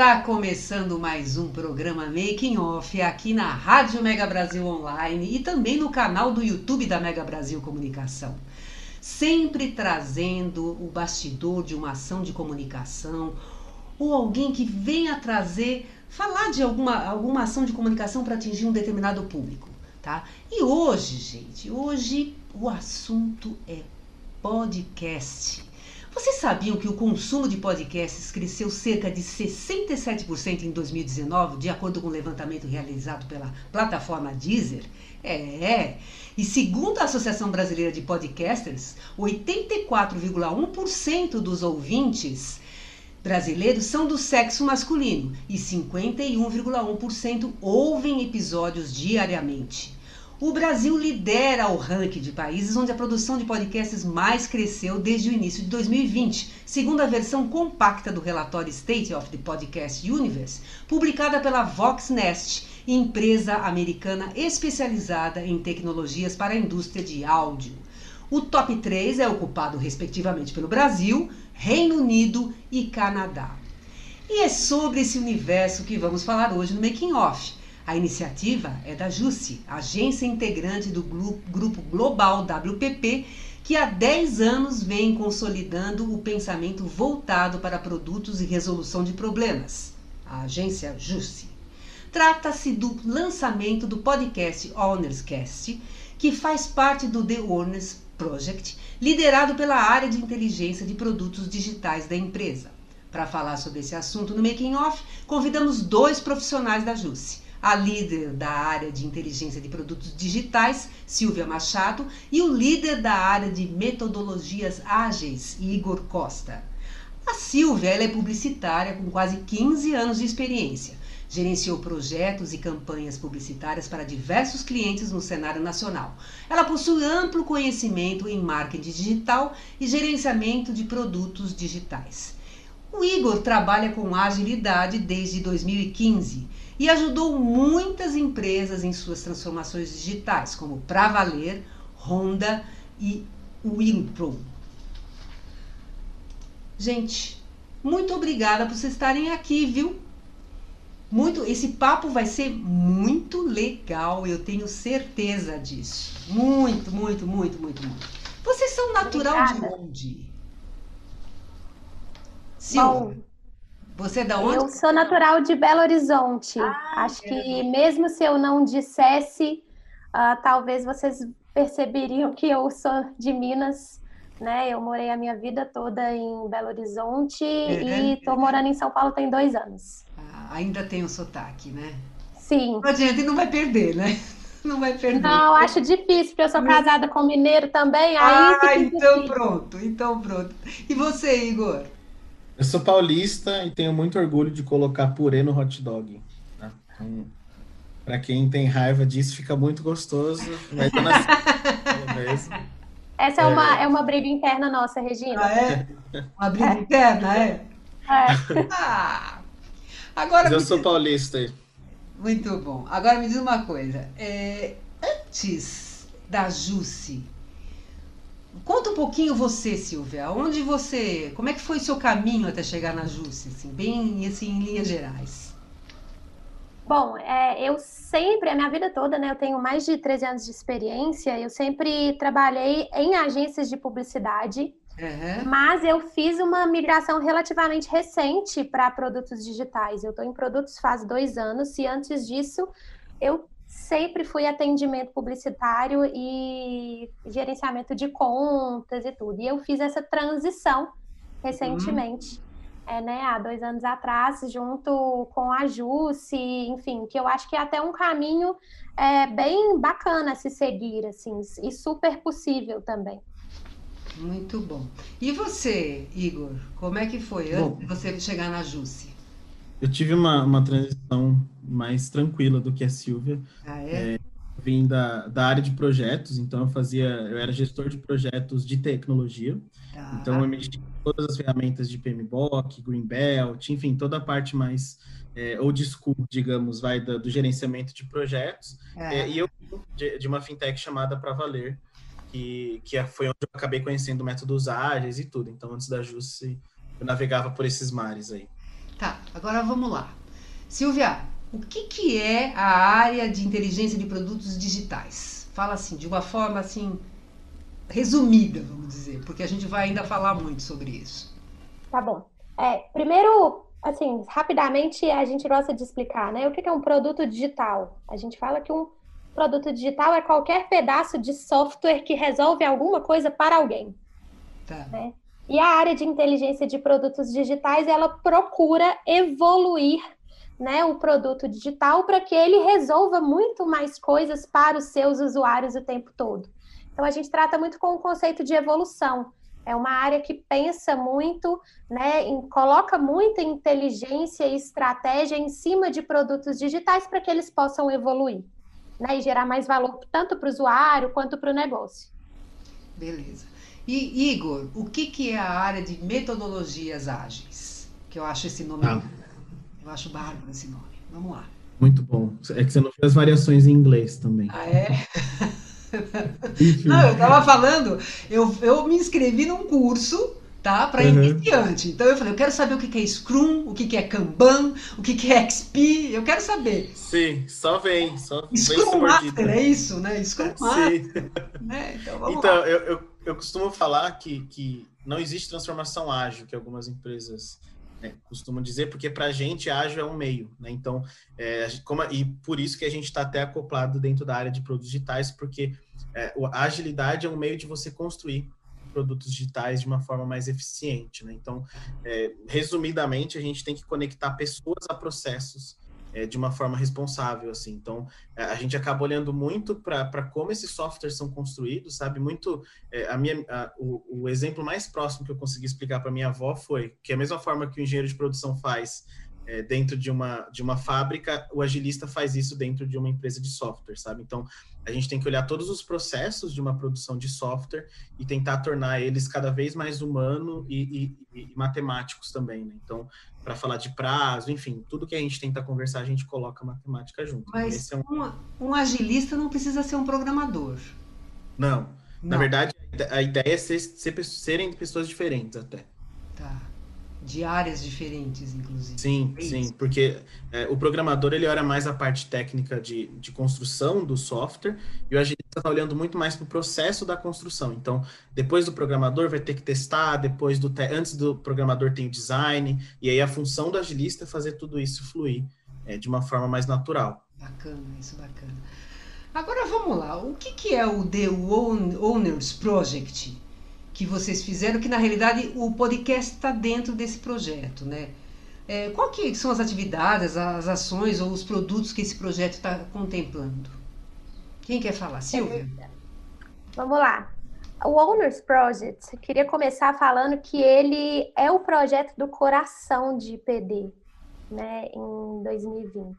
Está começando mais um programa Making Off aqui na Rádio Mega Brasil Online e também no canal do YouTube da Mega Brasil Comunicação. Sempre trazendo o bastidor de uma ação de comunicação ou alguém que venha trazer, falar de alguma, alguma ação de comunicação para atingir um determinado público, tá? E hoje, gente, hoje o assunto é podcast. Vocês sabiam que o consumo de podcasts cresceu cerca de 67% em 2019, de acordo com o levantamento realizado pela plataforma Deezer? É. E segundo a Associação Brasileira de Podcasters, 84,1% dos ouvintes brasileiros são do sexo masculino e 51,1% ouvem episódios diariamente. O Brasil lidera o ranking de países onde a produção de podcasts mais cresceu desde o início de 2020, segundo a versão compacta do relatório State of the Podcast Universe, publicada pela Voxnest, empresa americana especializada em tecnologias para a indústria de áudio. O top 3 é ocupado respectivamente pelo Brasil, Reino Unido e Canadá. E é sobre esse universo que vamos falar hoje no Making Off. A iniciativa é da JUSI, agência integrante do Grupo Global WPP, que há 10 anos vem consolidando o pensamento voltado para produtos e resolução de problemas. A agência JUSI. Trata-se do lançamento do podcast Owners Cast, que faz parte do The Owners Project, liderado pela área de inteligência de produtos digitais da empresa. Para falar sobre esse assunto no Making Off, convidamos dois profissionais da JUSI a líder da área de inteligência de produtos digitais, Silvia Machado, e o líder da área de metodologias ágeis, Igor Costa. A Silvia é publicitária com quase 15 anos de experiência. Gerenciou projetos e campanhas publicitárias para diversos clientes no cenário nacional. Ela possui amplo conhecimento em marketing digital e gerenciamento de produtos digitais. O Igor trabalha com agilidade desde 2015 e ajudou muitas empresas em suas transformações digitais, como Pravaler, Honda e Winpro. Gente, muito obrigada por vocês estarem aqui, viu? Muito, esse papo vai ser muito legal, eu tenho certeza disso. Muito, muito, muito, muito, muito. Vocês são natural obrigada. de onde? Silvia. Você é da onde? Eu sou natural de Belo Horizonte. Ah, Acho é. que mesmo se eu não dissesse, uh, talvez vocês perceberiam que eu sou de Minas. Né? Eu morei a minha vida toda em Belo Horizonte é. e estou morando em São Paulo tem dois anos. Ah, ainda tem o sotaque, né? Sim. Não adianta e não vai perder, né? Não vai perder. Não, acho difícil, porque eu sou casada com mineiro também. Ah, então difícil. pronto, então pronto. E você, Igor? Eu sou paulista e tenho muito orgulho de colocar purê no hot dog. Né? Então, para quem tem raiva disso, fica muito gostoso. Vai estar na Essa é, é, Uma, é uma briga interna nossa, Regina. Ah, é? Uma briga é. interna, é? É. Ah, agora Mas eu sou paulista. Muito bom. Agora me diz uma coisa. É, antes da Jusce Conta um pouquinho você, Silvia. Onde você. Como é que foi o seu caminho até chegar na Jusce, assim, bem assim, em linhas gerais? Bom, é, eu sempre, a minha vida toda, né? Eu tenho mais de 13 anos de experiência, eu sempre trabalhei em agências de publicidade, uhum. mas eu fiz uma migração relativamente recente para produtos digitais. Eu estou em produtos faz dois anos, e antes disso eu sempre fui atendimento publicitário e gerenciamento de contas e tudo. E eu fiz essa transição recentemente. Uhum. é, né, há dois anos atrás, junto com a Jusce, enfim, que eu acho que é até um caminho é, bem bacana se seguir, assim, e super possível também. Muito bom. E você, Igor, como é que foi bom, antes de você chegar na Jusce? Eu tive uma, uma transição mais tranquila do que a Silvia. Ah, é? é vim da, da área de projetos, então eu fazia, eu era gestor de projetos de tecnologia. Tá. Então eu mexi com todas as ferramentas de PMBOK, Greenbelt, enfim, toda a parte mais é, old school, digamos, vai do, do gerenciamento de projetos. É. É, e eu de, de, uma fintech chamada Pra Valer, que, que é, foi onde eu acabei conhecendo métodos ágeis e tudo. Então antes da Jusce, eu navegava por esses mares aí. Tá, agora vamos lá. Silvia, o que, que é a área de inteligência de produtos digitais? Fala assim, de uma forma assim resumida, vamos dizer, porque a gente vai ainda falar muito sobre isso. Tá bom. É, primeiro, assim, rapidamente a gente gosta de explicar, né? O que é um produto digital? A gente fala que um produto digital é qualquer pedaço de software que resolve alguma coisa para alguém. Tá. Né? E a área de inteligência de produtos digitais, ela procura evoluir né, o produto digital para que ele resolva muito mais coisas para os seus usuários o tempo todo. Então a gente trata muito com o conceito de evolução. É uma área que pensa muito, né, em, coloca muita inteligência e estratégia em cima de produtos digitais para que eles possam evoluir, né, e gerar mais valor tanto para o usuário quanto para o negócio. Beleza. E Igor, o que, que é a área de metodologias ágeis? Que eu acho esse nome ah. Eu acho bárbaro esse nome. Vamos lá. Muito bom. É que você não fez variações em inglês também. Ah, é? não, eu estava falando, eu, eu me inscrevi num curso tá? Para uhum. iniciante. Então eu falei, eu quero saber o que é Scrum, o que é Kanban, o que é XP, eu quero saber. Sim, só vem, só Scrum vem Master, é isso, né? Scrum Master. Né? Então, então eu, eu, eu, costumo falar que, que não existe transformação ágil, que algumas empresas né, costumo dizer, porque para a gente ágil é um meio, né? Então, é, como, e por isso que a gente está até acoplado dentro da área de produtos digitais, porque é, a agilidade é um meio de você construir produtos digitais de uma forma mais eficiente, né? Então, é, resumidamente, a gente tem que conectar pessoas a processos é, de uma forma responsável, assim. Então, é, a gente acaba olhando muito para como esses softwares são construídos, sabe? Muito, é, a minha, a, o, o, exemplo mais próximo que eu consegui explicar para minha avó foi que a mesma forma que o engenheiro de produção faz é, dentro de uma, de uma fábrica, o agilista faz isso dentro de uma empresa de software, sabe? Então, a gente tem que olhar todos os processos de uma produção de software e tentar tornar eles cada vez mais humano e, e, e matemáticos também, né? Então, para falar de prazo, enfim, tudo que a gente tenta conversar, a gente coloca matemática junto. Mas é um... um... agilista não precisa ser um programador. Não. não. Na verdade, a ideia é ser, ser, serem pessoas diferentes até. Tá de áreas diferentes, inclusive. Sim, é sim, porque é, o programador ele olha mais a parte técnica de, de construção do software e o agilista está olhando muito mais para o processo da construção. Então, depois do programador vai ter que testar, depois do te antes do programador tem o design e aí a função do agilista é fazer tudo isso fluir é, de uma forma mais natural. Bacana, isso bacana. Agora vamos lá, o que, que é o The Owners Project? Que vocês fizeram, que na realidade o podcast está dentro desse projeto, né? É, qual que são as atividades, as ações ou os produtos que esse projeto está contemplando? Quem quer falar? Silvia? Vamos lá. O Owners Project, queria começar falando que ele é o projeto do coração de IPD, né, em 2020.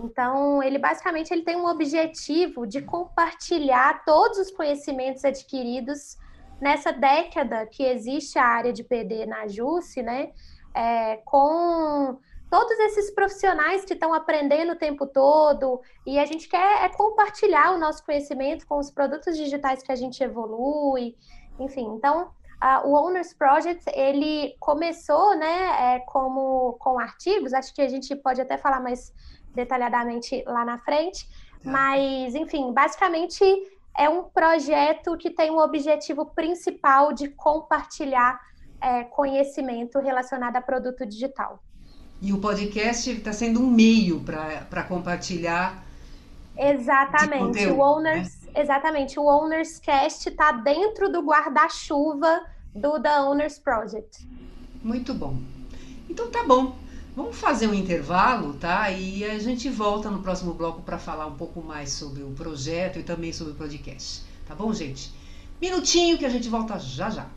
Então, ele basicamente ele tem um objetivo de compartilhar todos os conhecimentos adquiridos nessa década que existe a área de PD na JUSC, né, é, com todos esses profissionais que estão aprendendo o tempo todo, e a gente quer é compartilhar o nosso conhecimento com os produtos digitais que a gente evolui, enfim, então uh, o Owners Project ele começou, né, é, como com artigos, acho que a gente pode até falar mais detalhadamente lá na frente, tá. mas enfim, basicamente é um projeto que tem o objetivo principal de compartilhar é, conhecimento relacionado a produto digital. E o podcast está sendo um meio para compartilhar. Exatamente. Conteúdo, o Owners, né? exatamente. O Owners Cast está dentro do guarda-chuva do The Owners Project. Muito bom. Então tá bom. Vamos fazer um intervalo, tá? E a gente volta no próximo bloco para falar um pouco mais sobre o projeto e também sobre o podcast. Tá bom, gente? Minutinho que a gente volta já já.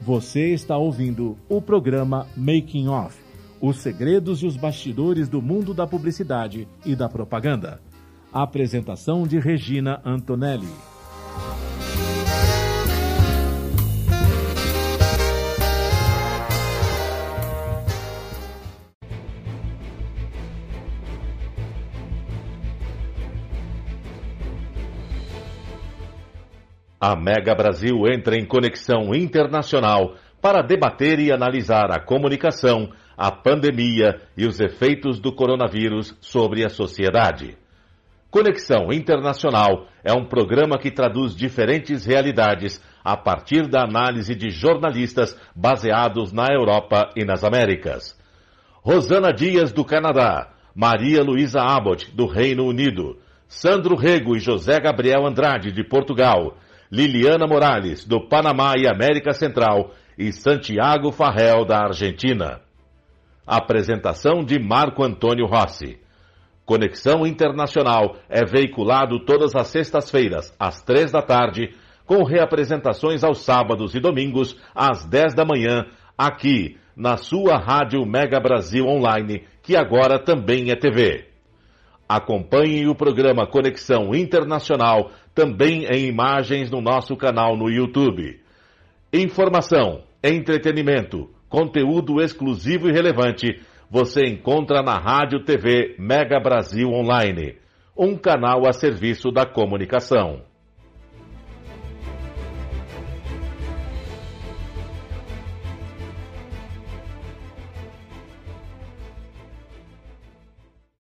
Você está ouvindo o programa Making Off Os segredos e os bastidores do mundo da publicidade e da propaganda. Apresentação de Regina Antonelli. A Mega Brasil entra em conexão internacional para debater e analisar a comunicação, a pandemia e os efeitos do coronavírus sobre a sociedade. Conexão Internacional é um programa que traduz diferentes realidades a partir da análise de jornalistas baseados na Europa e nas Américas. Rosana Dias, do Canadá, Maria Luísa Abbott, do Reino Unido, Sandro Rego e José Gabriel Andrade, de Portugal, Liliana Morales, do Panamá e América Central, e Santiago Farrell, da Argentina. Apresentação de Marco Antônio Rossi. Conexão Internacional é veiculado todas as sextas-feiras, às três da tarde, com reapresentações aos sábados e domingos, às dez da manhã, aqui, na sua Rádio Mega Brasil Online, que agora também é TV. Acompanhe o programa Conexão Internacional também em imagens no nosso canal no YouTube. Informação, entretenimento, conteúdo exclusivo e relevante você encontra na Rádio TV Mega Brasil Online, um canal a serviço da comunicação.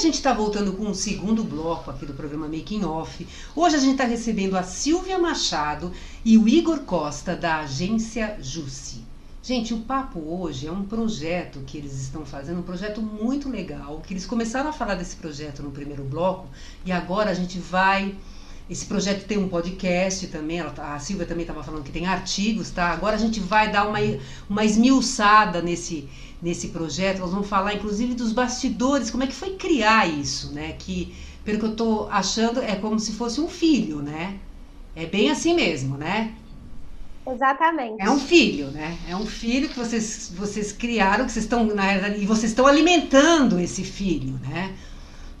Gente está voltando com o segundo bloco aqui do programa Making Off. Hoje a gente está recebendo a Silvia Machado e o Igor Costa, da agência Jussi. Gente, o papo hoje é um projeto que eles estão fazendo, um projeto muito legal, que eles começaram a falar desse projeto no primeiro bloco e agora a gente vai esse projeto tem um podcast também, tá, a Silvia também estava falando que tem artigos, tá? Agora a gente vai dar uma, uma esmiuçada nesse, nesse projeto, nós vamos falar inclusive dos bastidores, como é que foi criar isso, né? Que, pelo que eu estou achando, é como se fosse um filho, né? É bem assim mesmo, né? Exatamente. É um filho, né? É um filho que vocês, vocês criaram, que vocês estão, na verdade, e vocês estão alimentando esse filho, né?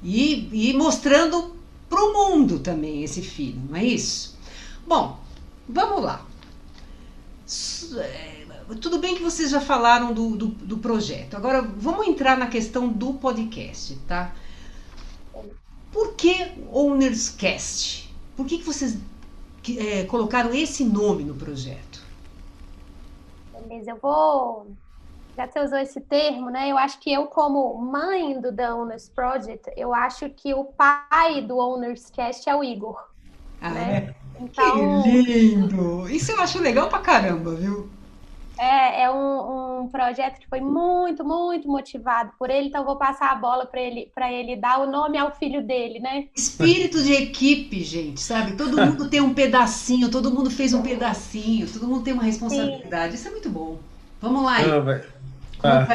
E, e mostrando para o mundo também esse filho, não é isso? Bom, vamos lá. Tudo bem que vocês já falaram do, do, do projeto. Agora vamos entrar na questão do podcast, tá? Por que Owners Cast? Por que, que vocês é, colocaram esse nome no projeto? Beleza, eu vou. Já que você usou esse termo, né? Eu acho que eu, como mãe do The Owners Project, eu acho que o pai do Owners Cast é o Igor. Ah, né? é? Então... Que lindo! Isso eu acho legal pra caramba, viu? É, é um, um, projeto que foi muito, muito motivado por ele, então vou passar a bola para ele, para ele dar o nome ao filho dele, né? Espírito de equipe, gente, sabe? Todo mundo tem um pedacinho, todo mundo fez um pedacinho, todo mundo tem uma responsabilidade. Sim. Isso é muito bom. Vamos lá. Não, ah,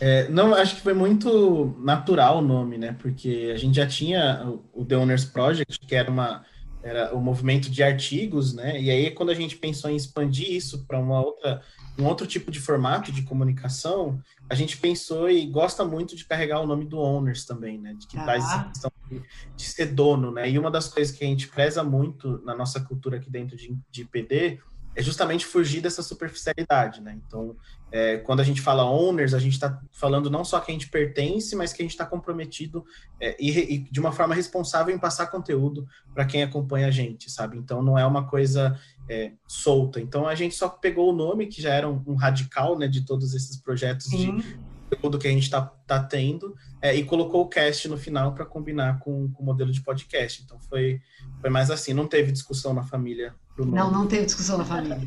é, não, acho que foi muito natural o nome, né? Porque a gente já tinha o The Owners Project, que era uma era o movimento de artigos, né? E aí quando a gente pensou em expandir isso para uma outra um outro tipo de formato de comunicação, a gente pensou e gosta muito de carregar o nome do owners também, né? De que ah. traz essa questão de, de, ser dono, né? E uma das coisas que a gente preza muito na nossa cultura aqui dentro de, de PD é justamente fugir dessa superficialidade, né? Então, é, quando a gente fala owners, a gente está falando não só que a gente pertence, mas que a gente está comprometido é, e, e, de uma forma responsável em passar conteúdo para quem acompanha a gente, sabe? Então, não é uma coisa é, solta. Então, a gente só pegou o nome, que já era um, um radical, né, de todos esses projetos Sim. de conteúdo que a gente está tá tendo, é, e colocou o cast no final para combinar com, com o modelo de podcast. Então, foi, foi mais assim, não teve discussão na família não, não teve discussão na família.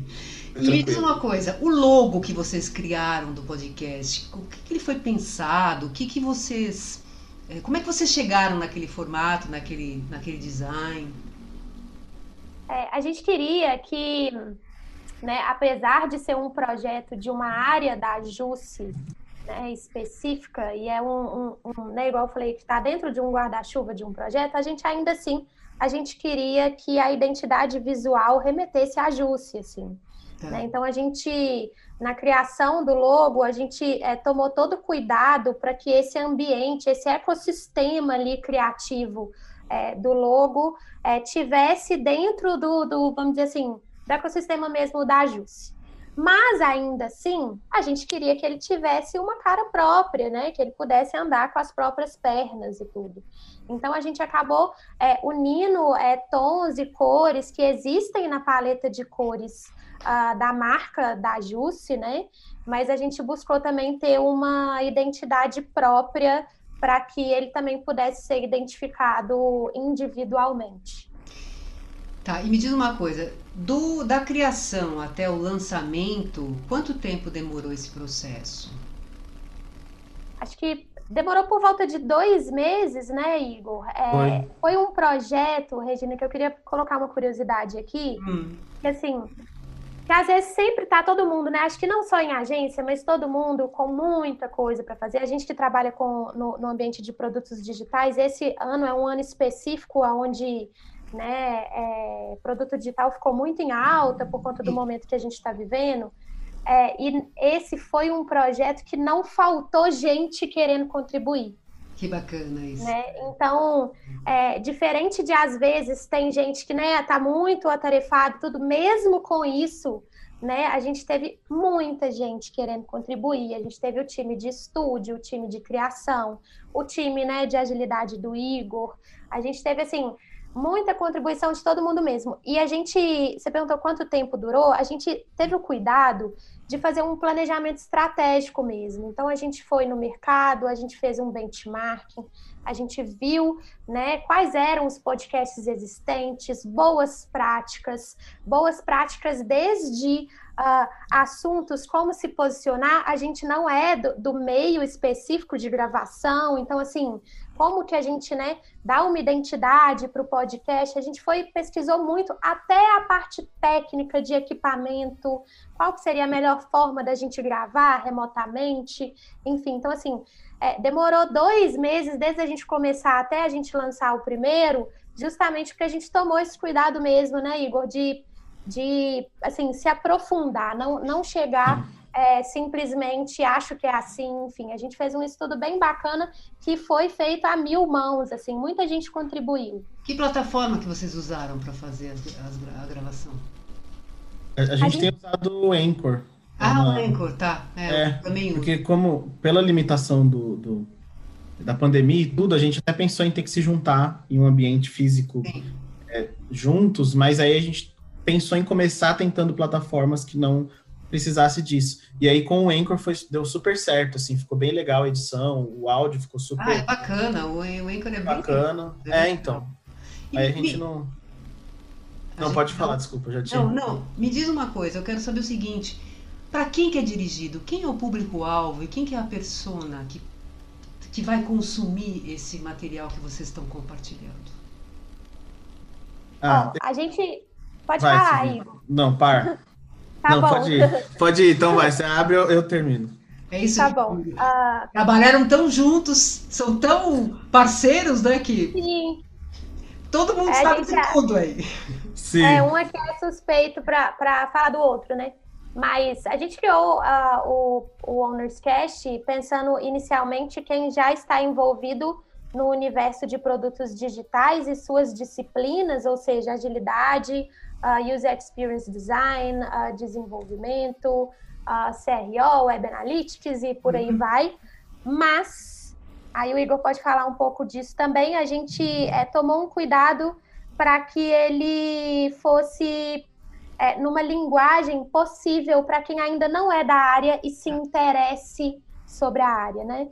e me diz uma coisa, o logo que vocês criaram do podcast, o que, que ele foi pensado? O que, que vocês. Eh, como é que vocês chegaram naquele formato, naquele, naquele design? É, a gente queria que, né, apesar de ser um projeto de uma área da JUSE né, específica, e é um, um, um né, igual eu falei, que está dentro de um guarda-chuva de um projeto, a gente ainda assim a gente queria que a identidade visual remetesse a Jusce, assim. É. Né? Então, a gente, na criação do logo, a gente é, tomou todo cuidado para que esse ambiente, esse ecossistema ali criativo é, do logo é, tivesse dentro do, do, vamos dizer assim, do ecossistema mesmo da Jusce. Mas ainda assim, a gente queria que ele tivesse uma cara própria, né? Que ele pudesse andar com as próprias pernas e tudo. Então a gente acabou é, unindo é, tons e cores que existem na paleta de cores uh, da marca da Jusce, né? Mas a gente buscou também ter uma identidade própria para que ele também pudesse ser identificado individualmente. Tá, e me diz uma coisa, do, da criação até o lançamento, quanto tempo demorou esse processo? Acho que demorou por volta de dois meses, né, Igor? É, foi. foi. um projeto, Regina, que eu queria colocar uma curiosidade aqui, hum. que assim, que às vezes sempre tá todo mundo, né? Acho que não só em agência, mas todo mundo com muita coisa para fazer. A gente que trabalha com, no, no ambiente de produtos digitais, esse ano é um ano específico onde né, é, produto digital ficou muito em alta por conta do momento que a gente está vivendo. É, e esse foi um projeto que não faltou gente querendo contribuir. Que bacana isso. Né? Então, é, diferente de às vezes tem gente que né, tá muito atarefado, tudo, mesmo com isso, né, a gente teve muita gente querendo contribuir. A gente teve o time de estúdio, o time de criação, o time né, de agilidade do Igor. A gente teve assim muita contribuição de todo mundo mesmo. E a gente, você perguntou quanto tempo durou, a gente teve o cuidado de fazer um planejamento estratégico mesmo. Então a gente foi no mercado, a gente fez um benchmarking, a gente viu, né, quais eram os podcasts existentes, boas práticas, boas práticas desde uh, assuntos como se posicionar. A gente não é do, do meio específico de gravação, então assim como que a gente, né, dá uma identidade para o podcast. A gente foi pesquisou muito até a parte técnica de equipamento, qual seria a melhor forma da gente gravar remotamente, enfim. Então, assim, é, demorou dois meses desde a gente começar até a gente lançar o primeiro, justamente porque a gente tomou esse cuidado mesmo, né, Igor, de, de assim, se aprofundar, não, não chegar é, simplesmente acho que é assim, enfim, a gente fez um estudo bem bacana que foi feito a mil mãos, assim, muita gente contribuiu. Que plataforma que vocês usaram para fazer as, as, a gravação? A, a, gente, a gente, tem usado o Anchor. Ah, uma... o Anchor, tá. É, é também uso. Porque como, pela limitação do, do, da pandemia e tudo, a gente até pensou em ter que se juntar em um ambiente físico é, juntos, mas aí a gente pensou em começar tentando plataformas que não precisasse disso. E aí com o Anchor foi, deu super certo, assim, ficou bem legal a edição, o áudio ficou super. Ah, é bacana, o, o Anchor é bem bacana. É, então. E, aí a gente não. Não, gente... pode falar, desculpa, já tinha. Não, não, me diz uma coisa, eu quero saber o seguinte: para quem que é dirigido? Quem é o público-alvo e quem que é a persona que, que vai consumir esse material que vocês estão compartilhando? Ah, a gente. Pode vai, falar, aí. Não, par. Tá não, bom. pode ir. Pode ir, então vai. Você abre, eu, eu termino. É isso. Tá bom. Uh... Trabalharam tão juntos, são tão parceiros, né? Que... Sim. Todo mundo é, sabe de é, tudo aí. Sim. É, um aqui é suspeito para falar do outro, né? Mas a gente criou uh, o, o Owners Cash pensando inicialmente quem já está envolvido no universo de produtos digitais e suas disciplinas, ou seja, agilidade, uh, User Experience Design, uh, desenvolvimento, uh, CRO, Web Analytics e por aí uhum. vai. Mas, aí o Igor pode falar um pouco disso também, a gente é, tomou um cuidado para que ele fosse é, numa linguagem possível para quem ainda não é da área e se interesse sobre a área, né?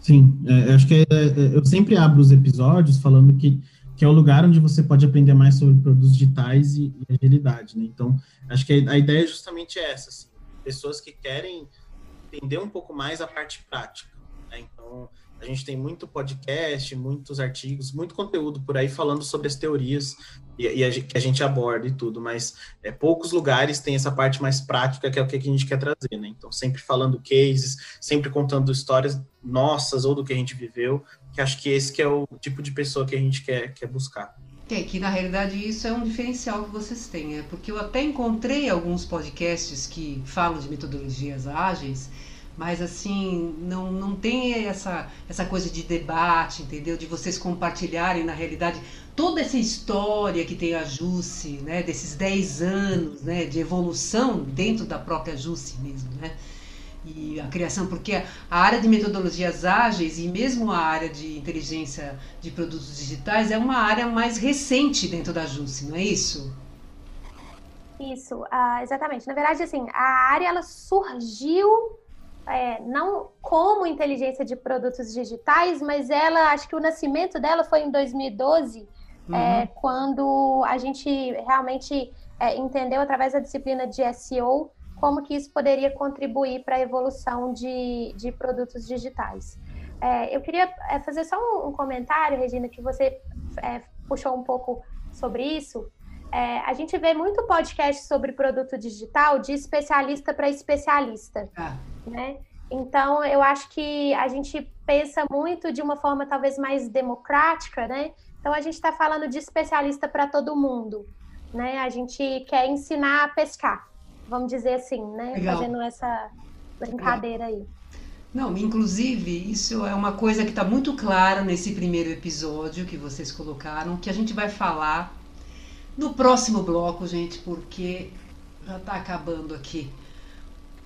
Sim, é, acho que é, é, eu sempre abro os episódios falando que, que é o lugar onde você pode aprender mais sobre produtos digitais e, e agilidade, né? Então, acho que a, a ideia é justamente essa, assim, pessoas que querem entender um pouco mais a parte prática, né? Então, a gente tem muito podcast, muitos artigos, muito conteúdo por aí falando sobre as teorias e, e a, que a gente aborda e tudo, mas é, poucos lugares têm essa parte mais prática que é o que a gente quer trazer, né? Então, sempre falando cases, sempre contando histórias nossas ou do que a gente viveu, que acho que esse que é o tipo de pessoa que a gente quer, quer buscar. É que na realidade isso é um diferencial que vocês têm, é porque eu até encontrei alguns podcasts que falam de metodologias ágeis mas assim não, não tem essa, essa coisa de debate, entendeu? De vocês compartilharem na realidade toda essa história que tem a Jusce, né? Desses 10 anos, né? De evolução dentro da própria Jusce mesmo, né? E a criação, porque a área de metodologias ágeis e mesmo a área de inteligência de produtos digitais é uma área mais recente dentro da Jusce, não é isso? Isso, uh, exatamente. Na verdade, assim, a área ela surgiu é, não como inteligência de produtos digitais, mas ela, acho que o nascimento dela foi em 2012, é, uhum. é, quando a gente realmente é, entendeu através da disciplina de SEO como que isso poderia contribuir para a evolução de, de produtos digitais. É, eu queria é, fazer só um, comentário, Regina, que você puxou um pouco sobre isso. a gente vê muito podcast sobre produto digital de especialista para especialista. Ah né? Então, eu acho que a gente pensa muito de uma forma talvez mais democrática, né? Então, a gente está falando de especialista para todo mundo, né? A gente quer ensinar a pescar, vamos dizer assim, né? Legal. Fazendo essa brincadeira aí. Não, inclusive, isso é uma coisa que está muito clara nesse primeiro episódio que vocês colocaram, que a gente vai falar no próximo bloco, gente, porque já está acabando aqui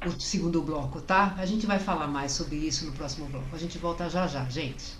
o segundo bloco, tá? A gente vai falar mais sobre isso no próximo bloco. A gente volta já já, gente.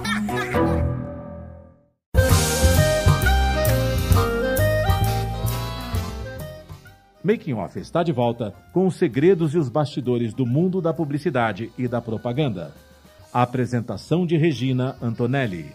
Making Off está de volta com os segredos e os bastidores do mundo da publicidade e da propaganda. A apresentação de Regina Antonelli.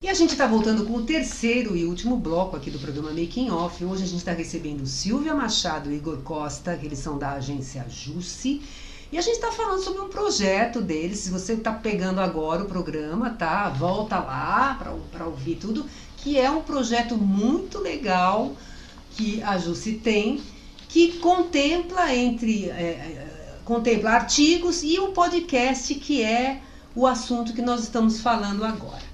E a gente está voltando com o terceiro e último bloco aqui do programa Making Off. Hoje a gente está recebendo Silvia Machado e Igor Costa, que eles são da agência Jussi e a gente está falando sobre um projeto deles. Se você está pegando agora o programa, tá? Volta lá para ouvir tudo. Que é um projeto muito legal que a Jussi tem, que contempla entre é, é, contempla artigos e o podcast que é o assunto que nós estamos falando agora.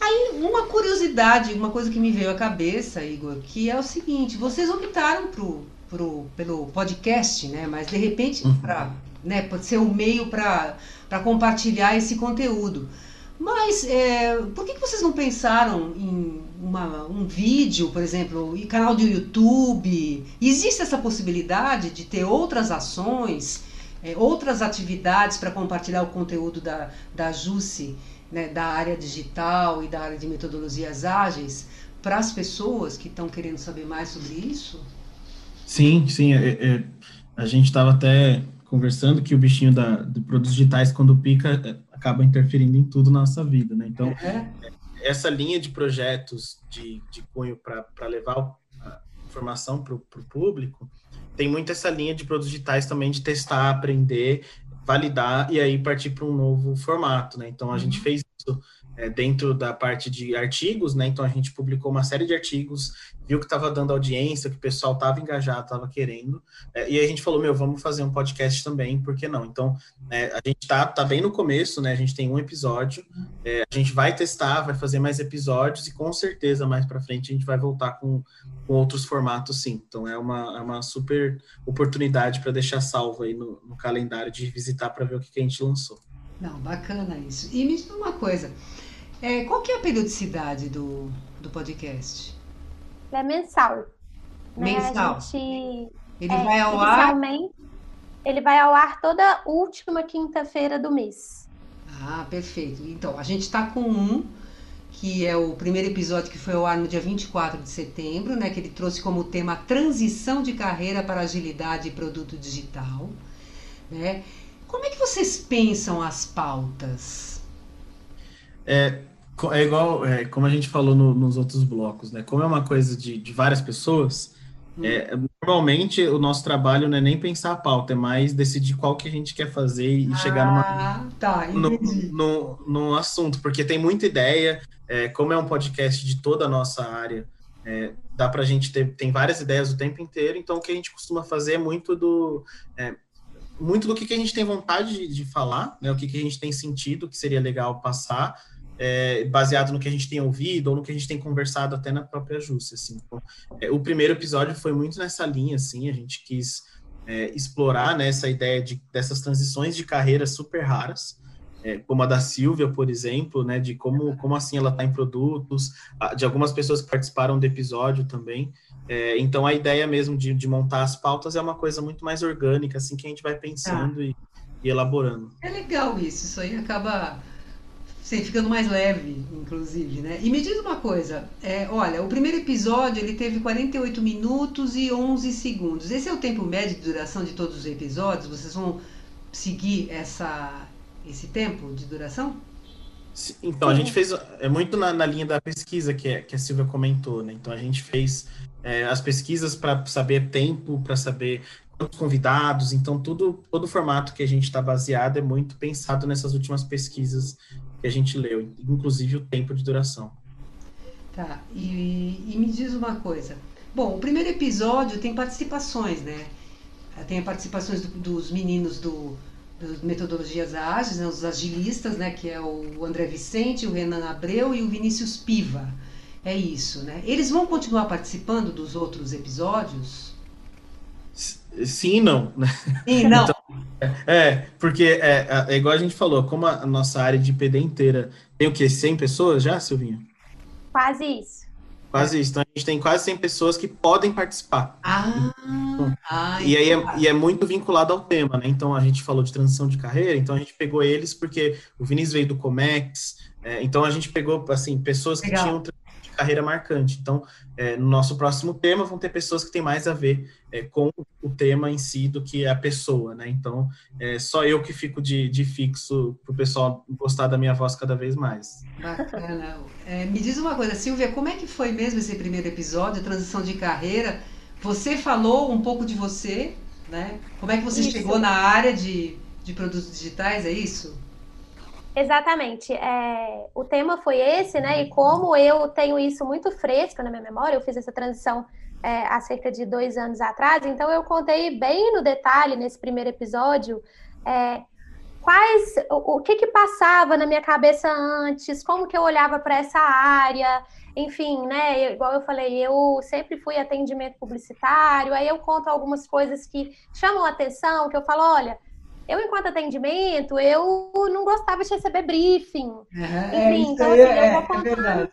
Aí, uma curiosidade, uma coisa que me veio à cabeça, Igor, que é o seguinte: vocês optaram pro, pro, pelo podcast, né? Mas de repente, uhum. pra, né, pode ser um meio para compartilhar esse conteúdo. Mas é, por que, que vocês não pensaram em uma, um vídeo, por exemplo, e canal de YouTube? Existe essa possibilidade de ter outras ações, é, outras atividades para compartilhar o conteúdo da, da JUSI, né, da área digital e da área de metodologias ágeis, para as pessoas que estão querendo saber mais sobre isso? Sim, sim. É, é, a gente estava até conversando que o bichinho da, de produtos digitais, quando pica, é, acaba interferindo em tudo na nossa vida, né? Então, é. essa linha de projetos de, de cunho para levar a informação para o público, tem muito essa linha de produtos digitais também de testar, aprender, validar e aí partir para um novo formato, né? Então, a uhum. gente fez isso é, dentro da parte de artigos, né? Então a gente publicou uma série de artigos, viu que estava dando audiência, que o pessoal estava engajado, estava querendo, é, e a gente falou, meu, vamos fazer um podcast também, por que não? Então é, a gente está tá bem no começo, né? A gente tem um episódio, é, a gente vai testar, vai fazer mais episódios e com certeza mais para frente a gente vai voltar com, com outros formatos, sim. Então é uma, é uma super oportunidade para deixar salvo aí no, no calendário de visitar para ver o que, que a gente lançou. Não, bacana isso. E me diz uma coisa. É, qual que é a periodicidade do, do podcast? É mensal. Né? Mensal. Gente, ele é, vai ao ar? Ele vai ao ar toda última quinta-feira do mês. Ah, perfeito. Então, a gente está com um, que é o primeiro episódio que foi ao ar no dia 24 de setembro, né? Que ele trouxe como tema transição de carreira para agilidade e produto digital. Né? Como é que vocês pensam as pautas? É, é igual, é, como a gente falou no, nos outros blocos, né? Como é uma coisa de, de várias pessoas, hum. é, normalmente o nosso trabalho não é nem pensar a pauta, é mais decidir qual que a gente quer fazer e ah, chegar numa, tá, no, no, no, assunto, porque tem muita ideia, é, como é um podcast de toda a nossa área, é, dá para a gente ter tem várias ideias o tempo inteiro, então o que a gente costuma fazer é muito do é, muito do que, que a gente tem vontade de, de falar, né? O que, que a gente tem sentido que seria legal passar, é, baseado no que a gente tem ouvido ou no que a gente tem conversado até na própria Jússia, assim. Então, é, o primeiro episódio foi muito nessa linha, assim, a gente quis é, explorar né, essa ideia de, dessas transições de carreira super raras, é, como a da Silvia, por exemplo, né, de como, como assim ela está em produtos, de algumas pessoas que participaram do episódio também, é, então, a ideia mesmo de, de, montar as pautas é uma coisa muito mais orgânica, assim, que a gente vai pensando ah. e, e, elaborando. É legal isso, isso aí acaba sei, ficando mais leve, inclusive, né? E me diz uma coisa, é, olha, o primeiro episódio ele teve 48 minutos e 11 segundos. Esse é o tempo médio de duração de todos os episódios? Vocês vão seguir essa, esse tempo de duração? Então, a gente fez, é muito na, na linha da pesquisa que, que a Silvia comentou, né? Então, a gente fez é, as pesquisas para saber tempo, para saber quantos convidados, então tudo, todo o formato que a gente está baseado é muito pensado nessas últimas pesquisas que a gente leu, inclusive o tempo de duração. Tá, e, e me diz uma coisa. Bom, o primeiro episódio tem participações, né? Tem participações do, dos meninos do, do metodologias ágeis, né, os agilistas, né, que é o André Vicente, o Renan Abreu e o Vinícius Piva. É isso, né? Eles vão continuar participando dos outros episódios? Sim e não, né? Sim, não. Então, é, porque é, é, é, igual a gente falou, como a nossa área de PD inteira tem o quê? 100 pessoas já, Silvinha? Quase isso. Quase isso. Então a gente tem quase 100 pessoas que podem participar. Ah, ah e aí é, e é, muito vinculado ao tema, né? Então a gente falou de transição de carreira, então a gente pegou eles porque o Vinícius veio do Comex, é, então a gente pegou assim pessoas que Legal. tinham carreira marcante. Então, é, no nosso próximo tema, vão ter pessoas que têm mais a ver é, com o tema em si do que a pessoa, né? Então, é só eu que fico de, de fixo para o pessoal gostar da minha voz cada vez mais. Bacana. É, me diz uma coisa, Silvia, como é que foi mesmo esse primeiro episódio, transição de carreira? Você falou um pouco de você, né? Como é que você isso. chegou na área de, de produtos digitais, é isso? Exatamente. É, o tema foi esse, né? E como eu tenho isso muito fresco na minha memória, eu fiz essa transição é, há cerca de dois anos atrás, então eu contei bem no detalhe nesse primeiro episódio é, quais o, o, que que passava na minha cabeça antes, como que eu olhava para essa área, enfim, né? Igual eu falei, eu sempre fui atendimento publicitário, aí eu conto algumas coisas que chamam atenção, que eu falo, olha eu, enquanto atendimento, eu não gostava de receber briefing. É, Enfim, então, assim, é, eu vou contando. É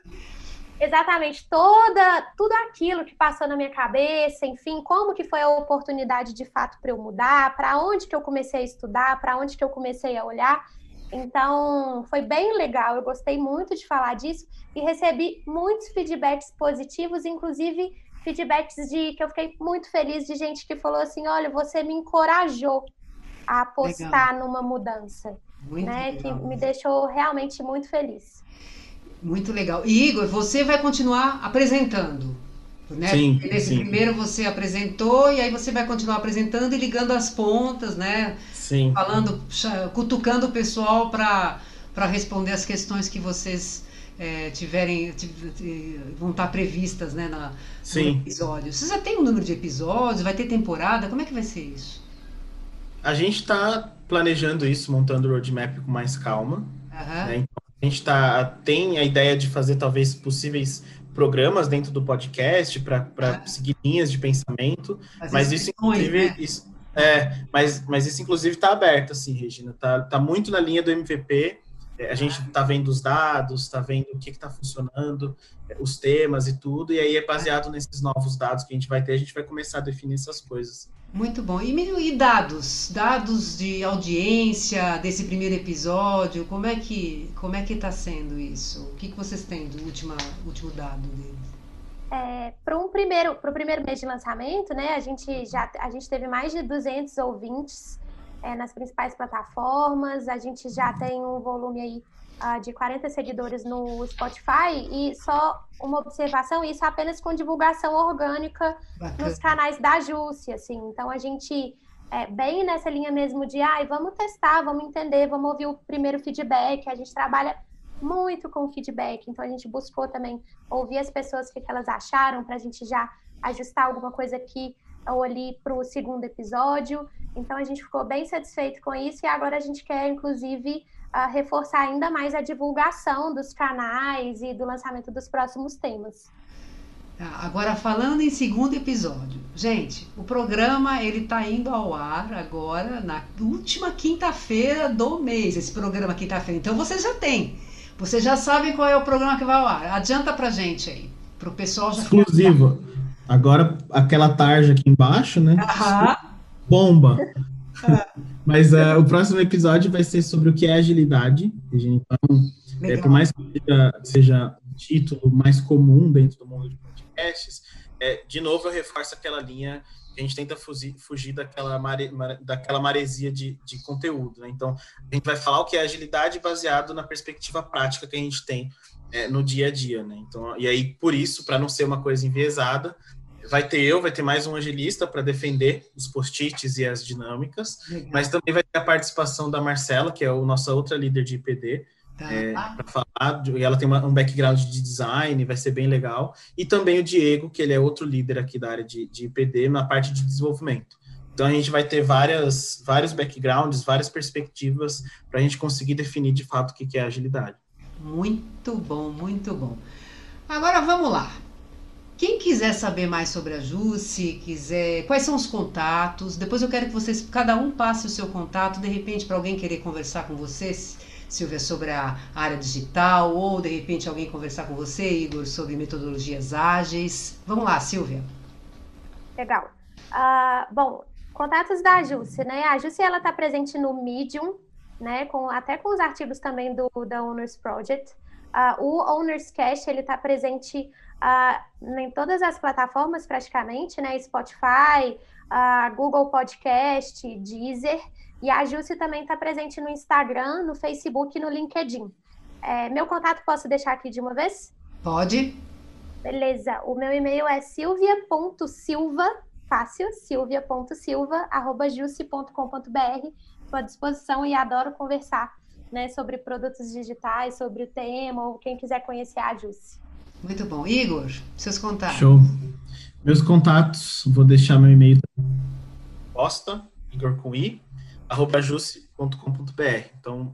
exatamente, toda, tudo aquilo que passou na minha cabeça, enfim, como que foi a oportunidade de fato para eu mudar, para onde que eu comecei a estudar, para onde que eu comecei a olhar. Então, foi bem legal, eu gostei muito de falar disso e recebi muitos feedbacks positivos, inclusive feedbacks de que eu fiquei muito feliz de gente que falou assim: olha, você me encorajou a apostar legal. numa mudança, muito né? Legal. Que me deixou realmente muito feliz. Muito legal. E Igor, você vai continuar apresentando, né? Sim, Nesse sim. primeiro você apresentou e aí você vai continuar apresentando e ligando as pontas, né? Sim. Falando, cutucando o pessoal para para responder as questões que vocês é, tiverem vão estar previstas, né, na, Sim. no episódio. Você já tem um número de episódios? Vai ter temporada? Como é que vai ser isso? A gente está planejando isso, montando o roadmap com mais calma. Uhum. Né? Então, a gente tá, tem a ideia de fazer talvez possíveis programas dentro do podcast para uhum. seguir linhas de pensamento, As mas isso inclusive né? isso, é, mas, mas isso inclusive está aberto assim, Regina, tá, tá muito na linha do MVP. É, a gente está vendo os dados, está vendo o que está funcionando, é, os temas e tudo, e aí é baseado nesses novos dados que a gente vai ter, a gente vai começar a definir essas coisas. Muito bom. E, e dados? Dados de audiência desse primeiro episódio, como é que como é que está sendo isso? O que, que vocês têm do último, último dado dele? É, para um primeiro, o primeiro mês de lançamento, né, a gente já a gente teve mais de 200 ouvintes é, nas principais plataformas, a gente já tem um volume aí de 40 seguidores no Spotify e só uma observação, isso apenas com divulgação orgânica Bacana. nos canais da Jússia, assim. Então a gente é bem nessa linha mesmo de, ai, vamos testar, vamos entender, vamos ouvir o primeiro feedback. A gente trabalha muito com feedback, então a gente buscou também ouvir as pessoas o que elas acharam para a gente já ajustar alguma coisa aqui ou ali para o segundo episódio. Então a gente ficou bem satisfeito com isso e agora a gente quer, inclusive, a reforçar ainda mais a divulgação dos canais e do lançamento dos próximos temas. Tá, agora falando em segundo episódio, gente, o programa ele está indo ao ar agora na última quinta-feira do mês. Esse programa quinta-feira, então você já tem, você já sabe qual é o programa que vai ao ar. Adianta para gente aí, para o pessoal já. Exclusivo. Agora aquela tarja aqui embaixo, né? Aham. Bomba. Mas uh, o próximo episódio vai ser sobre o que é agilidade. Então, é, por mais que seja, seja o título mais comum dentro do mundo de podcasts, é, de novo eu reforço aquela linha que a gente tenta fugir, fugir daquela, mare, daquela maresia de, de conteúdo. Né? Então, a gente vai falar o que é agilidade baseado na perspectiva prática que a gente tem é, no dia a dia. Né? Então, e aí, por isso, para não ser uma coisa enviesada, vai ter eu, vai ter mais um agilista para defender os post-its e as dinâmicas, Legal. mas também vai ter a participação da Marcela, que é a nossa outra líder de IPD, tá. é, para falar, e ela tem uma, um background de design, vai ser bem legal, e também o Diego, que ele é outro líder aqui da área de, de IPD na parte de desenvolvimento. Então a gente vai ter várias, vários backgrounds, várias perspectivas para a gente conseguir definir de fato o que é agilidade. Muito bom, muito bom. Agora vamos lá. Quem quiser saber mais sobre a Jusce, quiser, quais são os contatos, depois eu quero que vocês, cada um passe o seu contato, de repente para alguém querer conversar com vocês, Silvia, sobre a área digital, ou de repente alguém conversar com você, Igor, sobre metodologias ágeis. Vamos lá, Silvia. Legal. Uh, bom, contatos da Jusce, né? A Jusce, ela está presente no Medium, né? Com, até com os artigos também do da Owners Project. Uh, o Owners Cash, ele está presente uh, em todas as plataformas praticamente, né? Spotify, uh, Google Podcast, Deezer. E a Jusce também está presente no Instagram, no Facebook e no LinkedIn. É, meu contato posso deixar aqui de uma vez? Pode. Beleza. O meu e-mail é silvia.silva, fácil, silvia.silva, arroba jusce.com.br. Estou à disposição e adoro conversar né, sobre produtos digitais, sobre o tema, ou quem quiser conhecer a Jusce. Muito bom. Igor, seus contatos. Show. Meus contatos, vou deixar meu e-mail. Posta, Igor com I, arroba jusse.com.br. Então,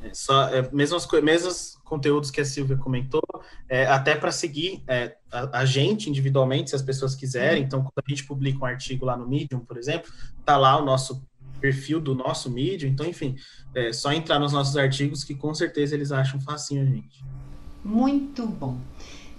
é só, é, mesmos, mesmos conteúdos que a Silvia comentou, é, até para seguir é, a, a, gente individualmente, se as pessoas quiserem. Então, quando a gente publica um artigo lá no Medium, por exemplo, tá lá o nosso perfil do nosso Medium. Então, enfim, é só entrar nos nossos artigos que com certeza eles acham facinho a gente. Muito bom.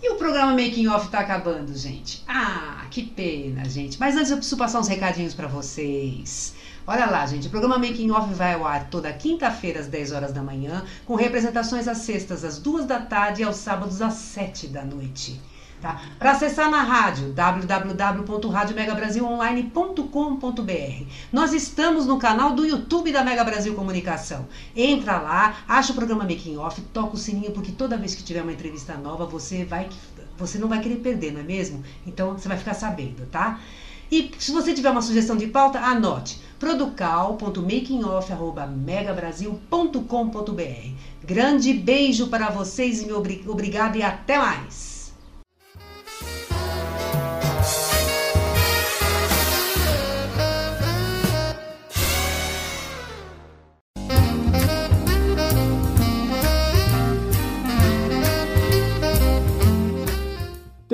E o programa Making Off tá acabando, gente. Ah, que pena, gente. Mas antes eu preciso passar uns recadinhos para vocês. Olha lá, gente, o programa Making Off vai ao ar toda quinta-feira às 10 horas da manhã, com representações às sextas às 2 da tarde e aos sábados às 7 da noite. Tá? Para acessar na rádio, www.radiomegabrasilonline.com.br. Nós estamos no canal do YouTube da Mega Brasil Comunicação. Entra lá, acha o programa Making Off, toca o sininho, porque toda vez que tiver uma entrevista nova, você vai você não vai querer perder, não é mesmo? Então você vai ficar sabendo, tá? E se você tiver uma sugestão de pauta, anote producal.makingoff.megabrasil.com.br. Grande beijo para vocês e obrigado e até mais!